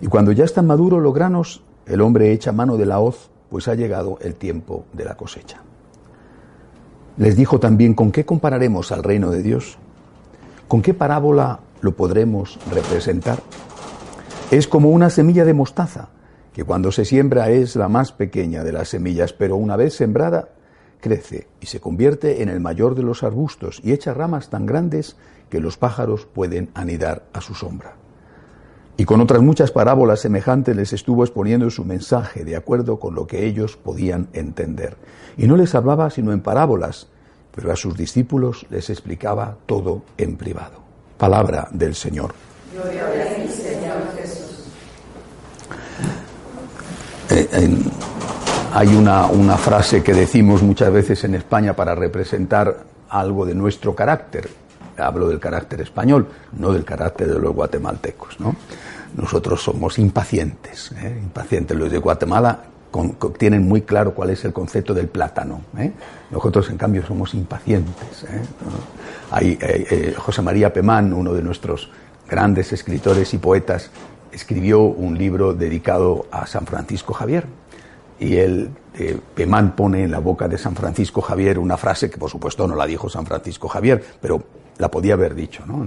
Y cuando ya están maduros los granos, el hombre echa mano de la hoz, pues ha llegado el tiempo de la cosecha. Les dijo también, ¿con qué compararemos al reino de Dios? ¿Con qué parábola lo podremos representar? Es como una semilla de mostaza, que cuando se siembra es la más pequeña de las semillas, pero una vez sembrada, crece y se convierte en el mayor de los arbustos y echa ramas tan grandes que los pájaros pueden anidar a su sombra. Y con otras muchas parábolas semejantes les estuvo exponiendo su mensaje de acuerdo con lo que ellos podían entender. Y no les hablaba sino en parábolas, pero a sus discípulos les explicaba todo en privado. Palabra del Señor. Eh, hay una, una frase que decimos muchas veces en España para representar algo de nuestro carácter hablo del carácter español, no del carácter de los guatemaltecos. ¿no? Nosotros somos impacientes, ¿eh? impacientes. Los de Guatemala tienen muy claro cuál es el concepto del plátano. ¿eh? Nosotros, en cambio, somos impacientes. ¿eh? José María Pemán, uno de nuestros grandes escritores y poetas, escribió un libro dedicado a San Francisco Javier. Y él, Pemán pone en la boca de San Francisco Javier una frase que, por supuesto, no la dijo San Francisco Javier, pero la podía haber dicho, ¿no?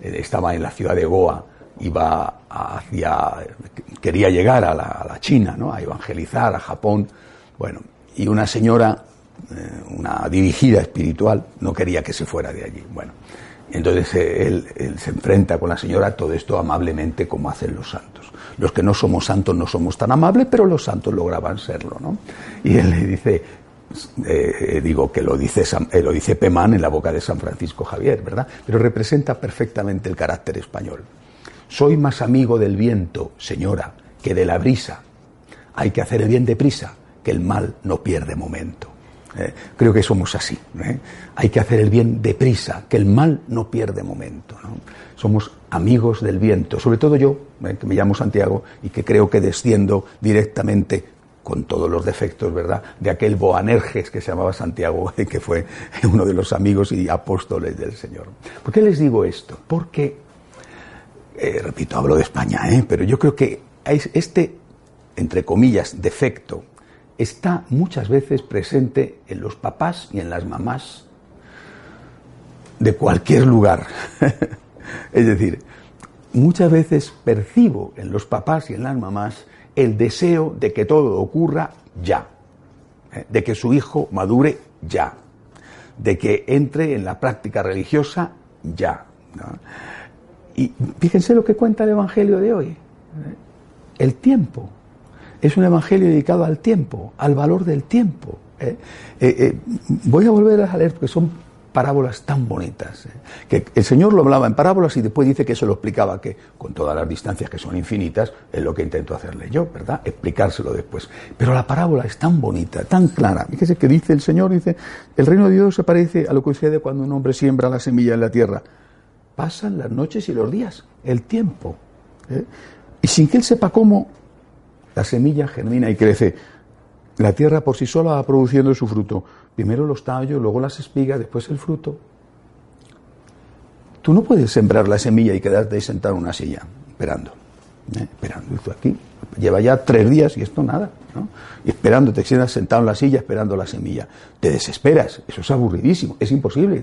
Estaba en la ciudad de Goa, iba hacia, quería llegar a la, China, ¿no? A evangelizar a Japón, bueno, y una señora, eh, una dirigida espiritual, no quería que se fuera de allí, bueno. Entonces eh, él, él, se enfrenta con la señora todo esto amablemente como hacen los santos. Los que no somos santos no somos tan amables, pero los santos lograban serlo, ¿no? Y él le dice, eh, digo que lo dice, eh, lo dice Pemán en la boca de San Francisco Javier, ¿verdad? Pero representa perfectamente el carácter español. Soy más amigo del viento, señora, que de la brisa. Hay que hacer el bien deprisa, que el mal no pierde momento. ¿eh? creo que somos así. Hay que hacer el bien deprisa, que el mal no pierde momento. Somos amigos del viento, sobre todo yo, que me llamo Santiago y que creo que desciendo directamente con todos los defectos, ¿verdad?, de aquel Boanerges que se llamaba Santiago, que fue uno de los amigos y apóstoles del Señor. ¿Por qué les digo esto? Porque, eh, repito, hablo de España, ¿eh? pero yo creo que este, entre comillas, defecto está muchas veces presente en los papás y en las mamás de cualquier lugar. es decir, muchas veces percibo en los papás y en las mamás el deseo de que todo ocurra ya, ¿eh? de que su hijo madure ya, de que entre en la práctica religiosa ya. Y fíjense lo que cuenta el Evangelio de hoy. ¿eh? El tiempo. Es un Evangelio dedicado al tiempo, al valor del tiempo. ¿eh? voy a volver a leer porque son parábolas tan bonitas. ¿eh? Que el Señor lo hablaba en parábolas y después dice que se lo explicaba, que con todas las distancias que son infinitas, es lo que intento hacerle yo, ¿verdad? Explicárselo después. Pero la parábola es tan bonita, tan clara. Fíjese que dice el Señor, dice, el reino de Dios se parece a lo que sucede cuando un hombre siembra la semilla en la tierra. Pasan las noches y los días, el tiempo. ¿eh? Y sin que él sepa cómo, la semilla germina y crece. La tierra por sí sola va produciendo su fruto. Primero los tallos, luego las espigas, después el fruto. Tú no puedes sembrar la semilla y quedarte ahí sentado en una silla, esperando. ¿eh? Esperando. Aquí lleva ya tres días y esto nada. ¿no? Y esperando, te sientas sentado en la silla esperando la semilla. Te desesperas. Eso es aburridísimo. Es imposible.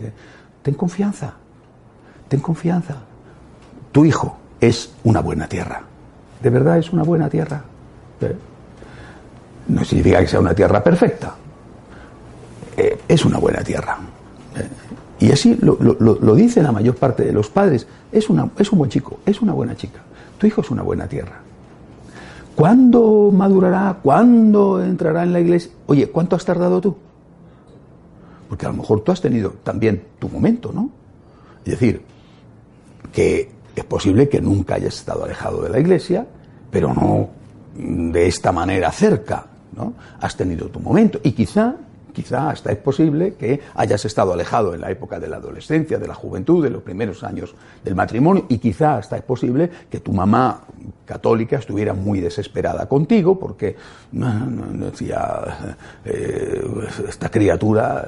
Ten confianza. Ten confianza. Tu hijo es una buena tierra. ¿De verdad es una buena tierra? ¿Eh? No significa que sea una tierra perfecta. Es una buena tierra. ¿Eh? Y así lo, lo, dice la mayor parte de los padres. Es, una, es un buen chico, es una buena chica. Tu hijo es una buena tierra. ¿Cuándo madurará? ¿Cuándo entrará en la iglesia? Oye, ¿cuánto has tardado tú? Porque a lo mejor tú has tenido también tu momento, ¿no? Es decir, que es posible que nunca hayas estado alejado de la iglesia, pero no de esta manera cerca, ¿no? Has tenido tu momento y quizá Quizá hasta es posible que hayas estado alejado en la época de la adolescencia, de la juventud, de los primeros años del matrimonio, y quizá hasta es posible que tu mamá católica estuviera muy desesperada contigo porque decía eh, esta criatura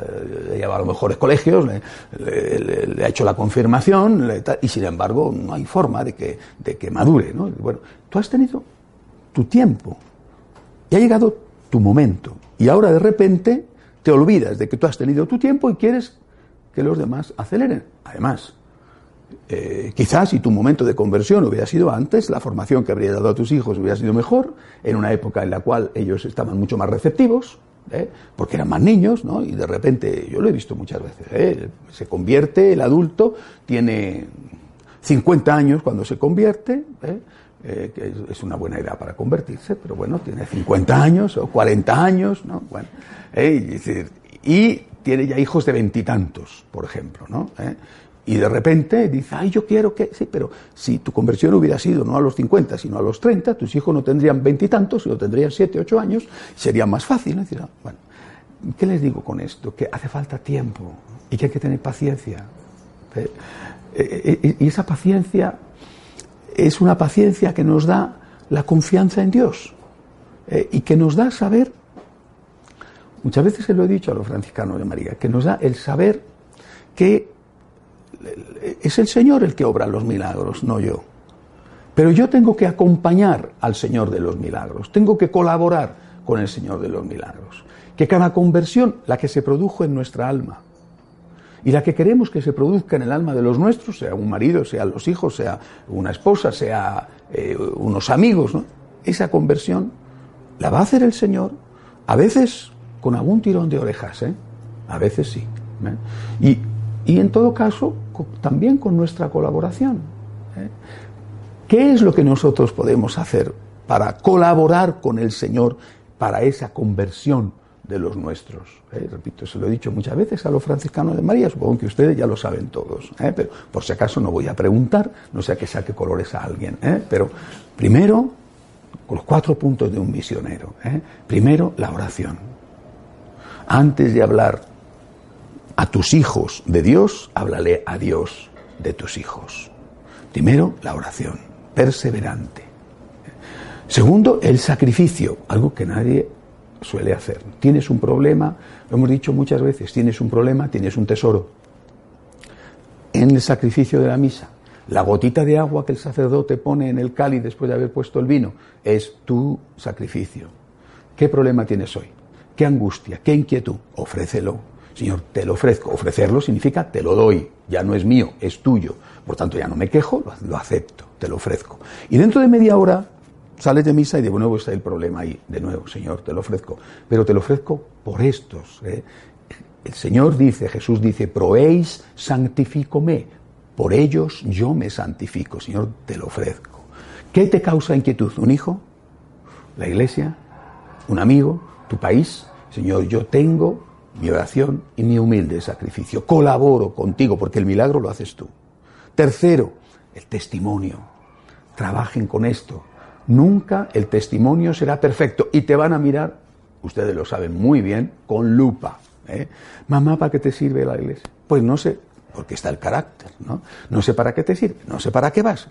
le lleva a los mejores colegios, le, ha hecho la confirmación y sin embargo no hay forma de que, de que madure. ¿no? Bueno, tú has tenido tu tiempo y ha llegado tu momento y ahora de repente te olvidas de que tú has tenido tu tiempo y quieres que los demás aceleren. Además, eh, quizás si tu momento de conversión hubiera sido antes, la formación que habría dado a tus hijos hubiera sido mejor, en una época en la cual ellos estaban mucho más receptivos, ¿eh? porque eran más niños, ¿no? Y de repente, yo lo he visto muchas veces, ¿eh? se convierte el adulto, tiene 50 años cuando se convierte, que es una buena edad para convertirse, pero bueno, tiene 50 años o 40 años, ¿no? Bueno, ¿eh? y tiene ya hijos de veintitantos, por ejemplo, ¿no? ¿Eh? Y de repente dice, ay, yo quiero que... Sí, pero si tu conversión hubiera sido no a los 50, sino a los 30, tus hijos no tendrían veintitantos, sino tendrían siete, ocho años, sería más fácil. ¿no? Decir, ah, bueno, ¿qué les digo con esto? Que hace falta tiempo y que hay que tener paciencia. ¿Eh? Y esa paciencia es una paciencia que nos da la confianza en Dios y que nos da saber Muchas veces se lo he dicho a los franciscanos de María, que nos da el saber que es el Señor el que obra los milagros, no yo. Pero yo tengo que acompañar al Señor de los milagros, tengo que colaborar con el Señor de los milagros. Que cada conversión, la que se produjo en nuestra alma, y la que queremos que se produzca en el alma de los nuestros, sea un marido, sea los hijos, sea una esposa, sea eh, unos amigos, esa conversión la va a hacer el Señor, a veces con algún tirón de orejas, ¿eh? a veces sí. ¿eh? Y, en todo caso, también con nuestra colaboración. ¿eh? ¿Qué es lo que nosotros podemos hacer para colaborar con el Señor para esa conversión de los nuestros? ¿eh? Repito, se lo he dicho muchas veces a los franciscanos de María, supongo que ustedes ya lo saben todos, pero por si acaso no voy a preguntar, no sea que saque colores a alguien. Pero primero, con los cuatro puntos de un misionero. Primero, la oración antes de hablar a tus hijos de Dios, háblale a Dios de tus hijos. Primero, la oración, perseverante. Segundo, el sacrificio, algo que nadie suele hacer. Tienes un problema, lo hemos dicho muchas veces, tienes un problema, tienes un tesoro. En el sacrificio de la misa, la gotita de agua que el sacerdote pone en el cáliz después de haber puesto el vino es tu sacrificio. ¿Qué problema tienes hoy? qué angustia, qué inquietud, ofrécelo. Señor, te lo ofrezco. Ofrecerlo significa te lo doy, ya no es mío, es tuyo. Por tanto, ya no me quejo, lo, acepto, te lo ofrezco. Y dentro de media hora sales de misa y de nuevo está el problema ahí. De nuevo, Señor, te lo ofrezco. Pero te lo ofrezco por estos. ¿eh? El Señor dice, Jesús dice, proéis santifícome. Por ellos yo me santifico. Señor, te lo ofrezco. ¿Qué te causa inquietud? ¿Un hijo? ¿La iglesia? ¿Un amigo? tu país, Señor, yo tengo mi oración y mi humilde sacrificio. Colaboro contigo porque el milagro lo haces tú. Tercero, el testimonio. Trabajen con esto. Nunca el testimonio será perfecto y te van a mirar, ustedes lo saben muy bien, con lupa. ¿eh? Mamá, ¿para qué te sirve la iglesia? Pues no sé, porque está el carácter, ¿no? No sé para qué te sirve, no sé para qué vas.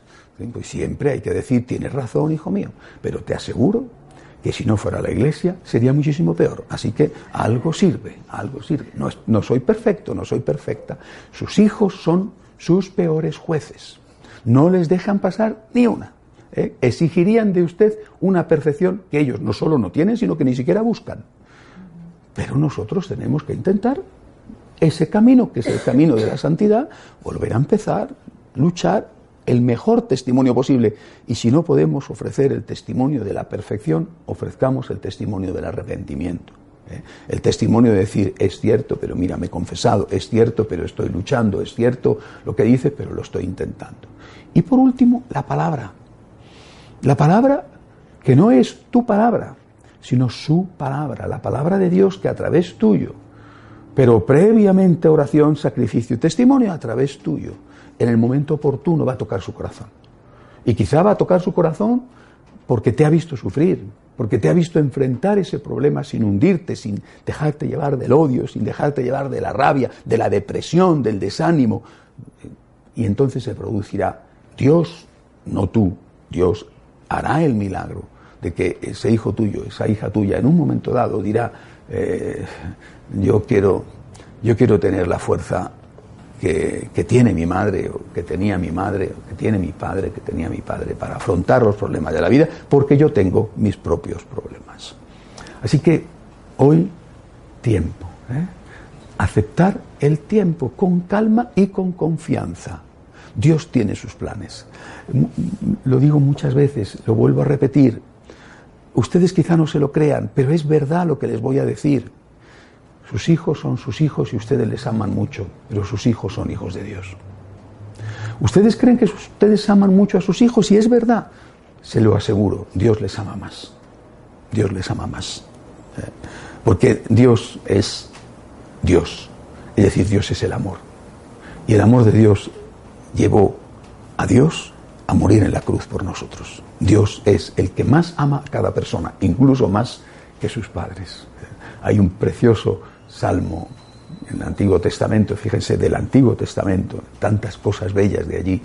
Pues siempre hay que decir, tienes razón, hijo mío, pero te aseguro que si no fuera la iglesia sería muchísimo peor. Así que algo sirve, algo sirve. No, no soy perfecto, no soy perfecta. Sus hijos son sus peores jueces. No les dejan pasar ni una. ¿Eh? Exigirían de usted una perfección que ellos no solo no tienen, sino que ni siquiera buscan. Pero nosotros tenemos que intentar ese camino, que es el camino de la santidad, volver a empezar, luchar el mejor testimonio posible. Y si no podemos ofrecer el testimonio de la perfección, ofrezcamos el testimonio del arrepentimiento. ¿eh? El testimonio de decir, es cierto, pero mira, me he confesado, es cierto, pero estoy luchando, es cierto lo que dice, pero lo estoy intentando. Y por último, la palabra. La palabra que no es tu palabra, sino su palabra, la palabra de Dios que a través tuyo, pero previamente oración, sacrificio y testimonio a través tuyo, en el momento oportuno va a tocar su corazón. Y quizá va a tocar su corazón porque te ha visto sufrir, porque te ha visto enfrentar ese problema sin hundirte, sin dejarte llevar del odio, sin dejarte llevar de la rabia, de la depresión, del desánimo. Y entonces se producirá Dios, no tú, Dios hará el milagro de que ese hijo tuyo, esa hija tuya, en un momento dado dirá, eh, yo, quiero, yo quiero tener la fuerza que, tiene mi madre, o que tenía mi madre, o que tiene mi padre, que tenía mi padre, para afrontar los problemas de la vida, porque yo tengo mis propios problemas. Así que hoy, tiempo. ¿eh? Aceptar el tiempo con calma y con confianza. Dios tiene sus planes. Lo digo muchas veces, lo vuelvo a repetir, Ustedes quizá no se lo crean, pero es verdad lo que les voy a decir. Sus hijos son sus hijos y ustedes les aman mucho, pero sus hijos son hijos de Dios. Ustedes creen que ustedes aman mucho a sus hijos y es verdad. Se lo aseguro, Dios les ama más. Dios les ama más. ¿Eh? Porque Dios es Dios. Es decir, Dios es el amor. Y el amor de Dios llevó a Dios a morir en la cruz por nosotros. Dios es el que más ama a cada persona, incluso más que sus padres. Hay un precioso salmo en el Antiguo Testamento, fíjense, del Antiguo Testamento, tantas cosas bellas de allí,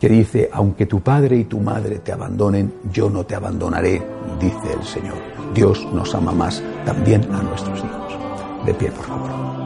que dice, aunque tu padre y tu madre te abandonen, yo no te abandonaré, dice el Señor. Dios nos ama más también a nuestros hijos. De pie, por favor.